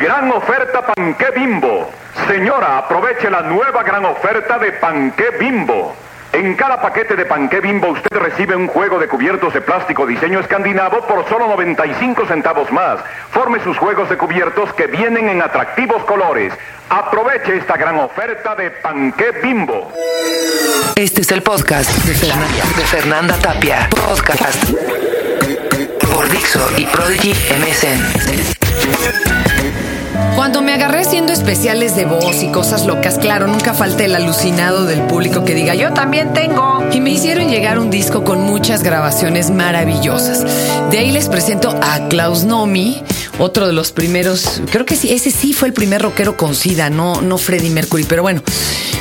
Gran oferta Panqué Bimbo. Señora, aproveche la nueva gran oferta de Panqué Bimbo. En cada paquete de Panqué Bimbo usted recibe un juego de cubiertos de plástico diseño escandinavo por solo 95 centavos más. Forme sus juegos de cubiertos que vienen en atractivos colores. Aproveche esta gran oferta de Panqué Bimbo. Este es el podcast de Fernanda, de Fernanda Tapia. Podcast por Dixo y Prodigy MSN. Cuando me agarré haciendo especiales de voz y cosas locas, claro, nunca falta el alucinado del público que diga yo también tengo. Y me hicieron llegar un disco con muchas grabaciones maravillosas. De ahí les presento a Klaus Nomi, otro de los primeros, creo que sí, ese sí fue el primer rockero con SIDA, no, no Freddie Mercury, pero bueno,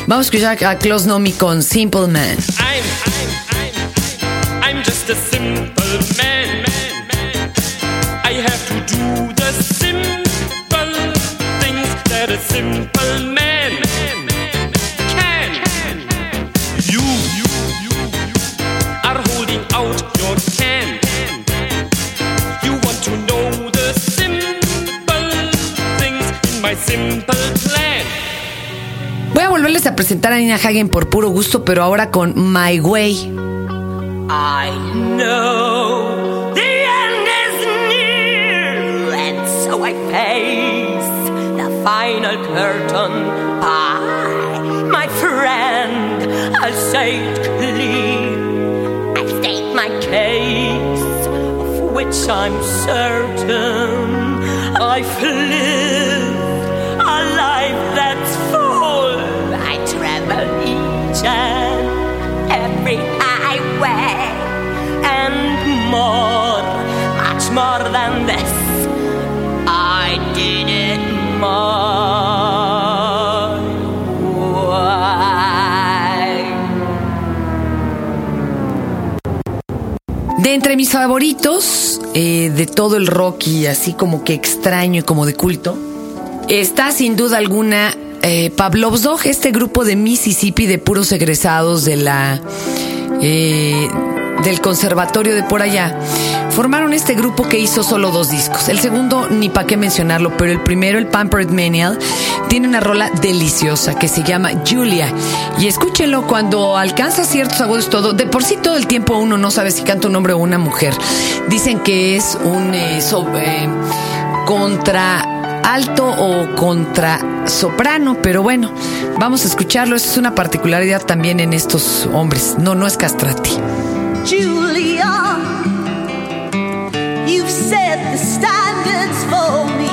vamos a escuchar a Klaus Nomi con Simple Man. I'm, I'm, presentar a Nina Hagen por puro gusto, pero ahora con My Way. I know the end is near, and so I face the final curtain. Bye, my friend, I'll say it clear. I state my case, of which I'm certain. I've lived De entre mis favoritos eh, de todo el rock y así como que extraño y como de culto, está sin duda alguna eh, Pavlov's este grupo de Mississippi de puros egresados de la eh, del conservatorio de por allá. Formaron este grupo que hizo solo dos discos. El segundo, ni para qué mencionarlo, pero el primero, el Pampered Manial, tiene una rola deliciosa que se llama Julia. Y escúchenlo cuando alcanza ciertos agudos todo. De por sí todo el tiempo uno no sabe si canta un hombre o una mujer. Dicen que es un eh, so- eh, contra alto o contra soprano, pero bueno, vamos a escucharlo. Esa es una particularidad también en estos hombres. No, no es castrati. Julia, you've set the standards for me.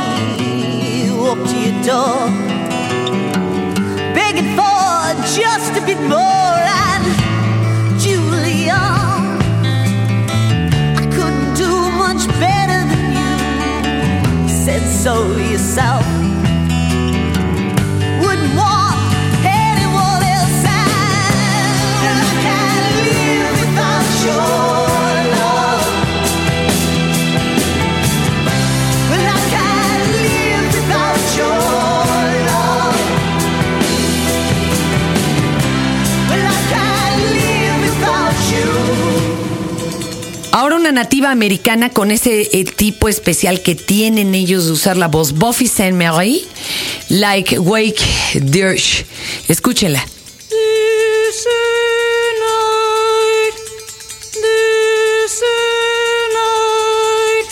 To your door, begging for just a bit more. And Julia, I couldn't do much better than you. Said so yourself. Una nativa americana con ese eh, tipo especial que tienen ellos de usar la voz. Buffy Saint-Marie, like Wake Dirge. Escúchenla. This night, this night,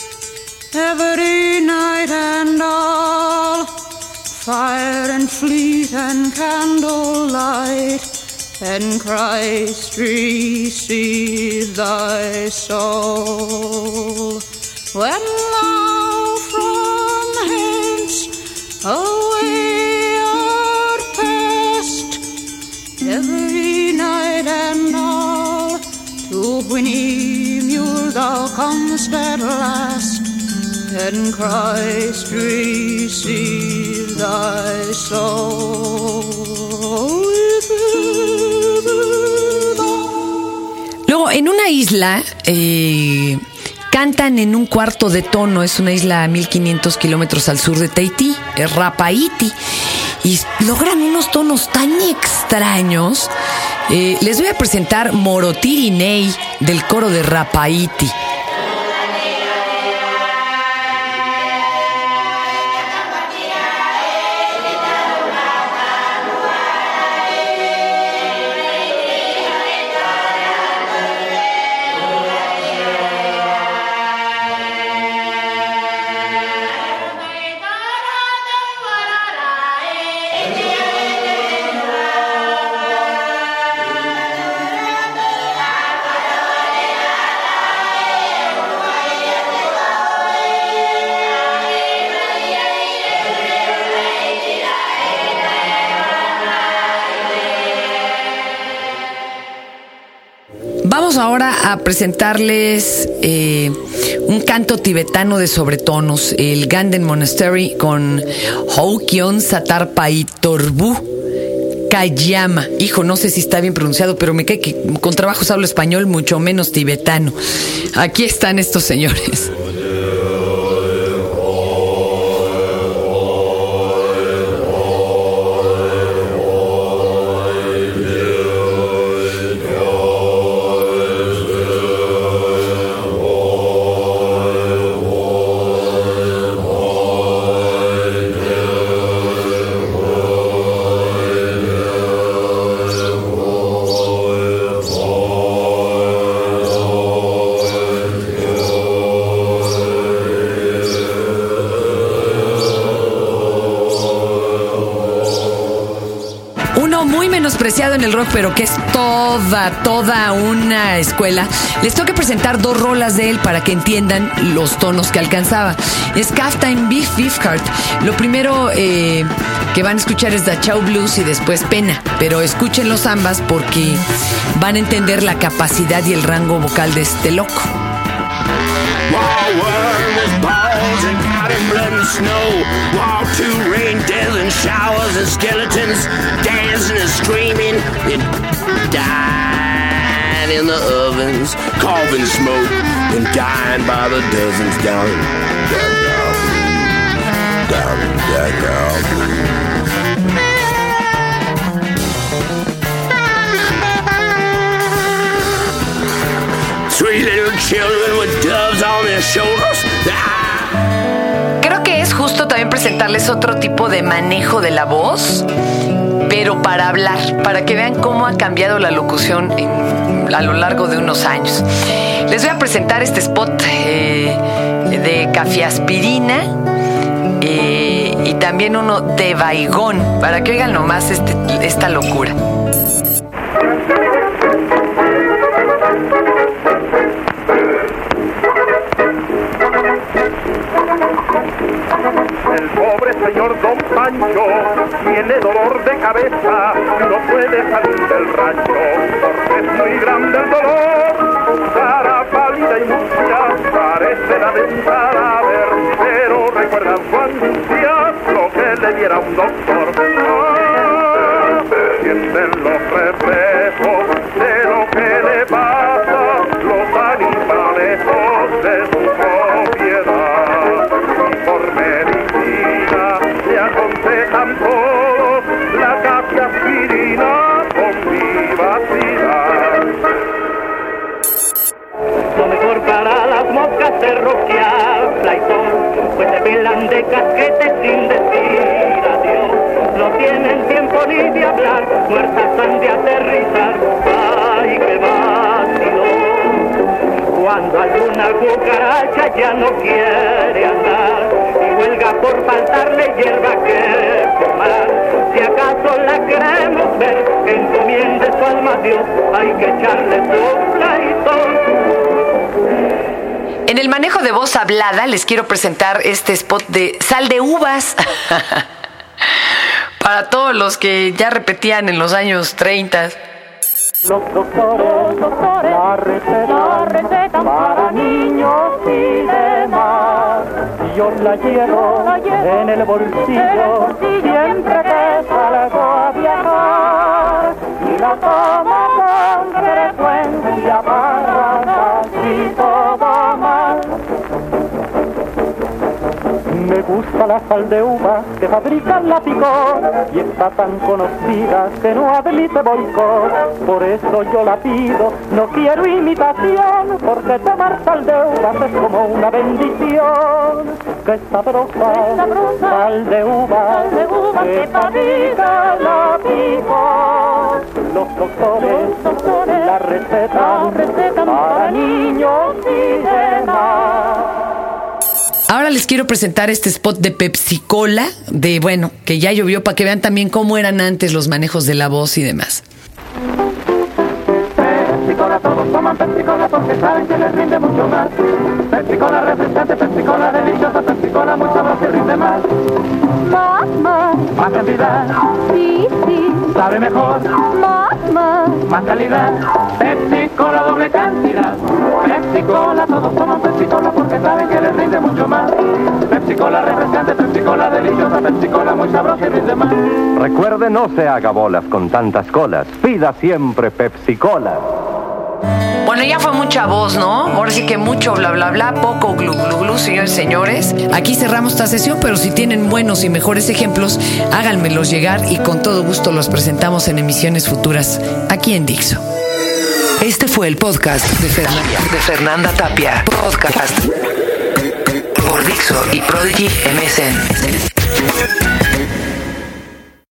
every night and all, fire and fleet and candlelight, and Christ receive thy soul. When thou from hence away art past, Every night and all to Whinny thou comest at last, and Christ receive thy soul. En una isla, eh, cantan en un cuarto de tono. Es una isla a 1500 kilómetros al sur de Tahití, Rapaiti. Y logran unos tonos tan extraños. Eh, les voy a presentar Morotiri Ney del coro de Rapaiti. Ahora a presentarles eh, un canto tibetano de sobretonos, el Ganden Monastery con Houkyon Satar Pai Torbu Kayama. Hijo, no sé si está bien pronunciado, pero me cae que con trabajos hablo español, mucho menos tibetano. Aquí están estos señores. Menospreciado en el rock, pero que es toda, toda una escuela. Les que presentar dos rolas de él para que entiendan los tonos que alcanzaba. Es Kaftan Beef Beefheart. Lo primero eh, que van a escuchar es Da Chow Blues y después Pena, pero escúchenlos ambas porque van a entender la capacidad y el rango vocal de este loco. Snow. War two rain, death and showers and skeletons dancing the ovens, carving smoke and dying by the dozens down in Dachau. Down in Dachau. Three little children with doves on their shoulders. Creo que es justo también presentarles otro tipo de manejo de la voz, pero para hablar, para que vean cómo ha cambiado la locución en- a lo largo de unos años. Les voy a presentar este spot eh, de cafiaspirina eh, y también uno de baigón, para que oigan nomás este- esta locura. El pobre señor Don Pancho tiene dolor de cabeza, no puede salir del rancho, porque es muy grande el dolor. Cara pálida y mustia, parece la de un cadáver, pero recuerda su angustia lo que le diera un doctor. Ah, sienten los reflejos de aterrizar. ¡Ay, qué vacilón! Cuando alguna cucaracha ya no quiere andar y huelga por faltarle hierba que formar. Si acaso la queremos ver, que encomiende su alma a Dios, hay que echarle su flaitón. En el manejo de voz hablada les quiero presentar este spot de sal de uvas. Para todos los que ya repetían en los años 30. Los doctores, la receta, receta para niños y demás. Y yo la llevo en el bolsillo, siempre que fabrican la picor y está tan conocida que no admite boicot. Por eso yo la pido, no quiero imitación, porque tomar sal de uvas es como una bendición. Que sabrosa, sal de uva, que fabrica la picor. Los doctores, la recetan para niños y demás. Ahora les quiero presentar este spot de Pepsi Cola, de bueno, que ya llovió para que vean también cómo eran antes los manejos de la voz y demás. Pepsi Cola, todos toman Pepsi Cola porque saben que les rinde mucho más. Pepsi Cola refrescante, Pepsi Cola deliciosa, Pepsi Cola muy sabrosa y rinde más. Más, más, Más cantidad, sí, sí, sabe mejor. más, más. Más calidad, Pepsi Cola doble cantidad. Pepsi Cola, todos toman Pepsi Cola porque saben que les rinde mucho más. Pepsi Cola refrescante, Pepsi Cola deliciosa, Pepsi Cola muy sabrosa y rinde más. Recuerde, no se haga bolas con tantas colas. Pida siempre Pepsi Cola. Bueno, ya fue mucha voz, ¿no? Ahora sí que mucho bla bla bla, poco glu glu glu, señores y señores. Aquí cerramos esta sesión, pero si tienen buenos y mejores ejemplos, háganmelos llegar y con todo gusto los presentamos en emisiones futuras aquí en Dixo. Este fue el podcast de Fernanda, de Fernanda Tapia. Podcast por Dixo y Prodigy MSN.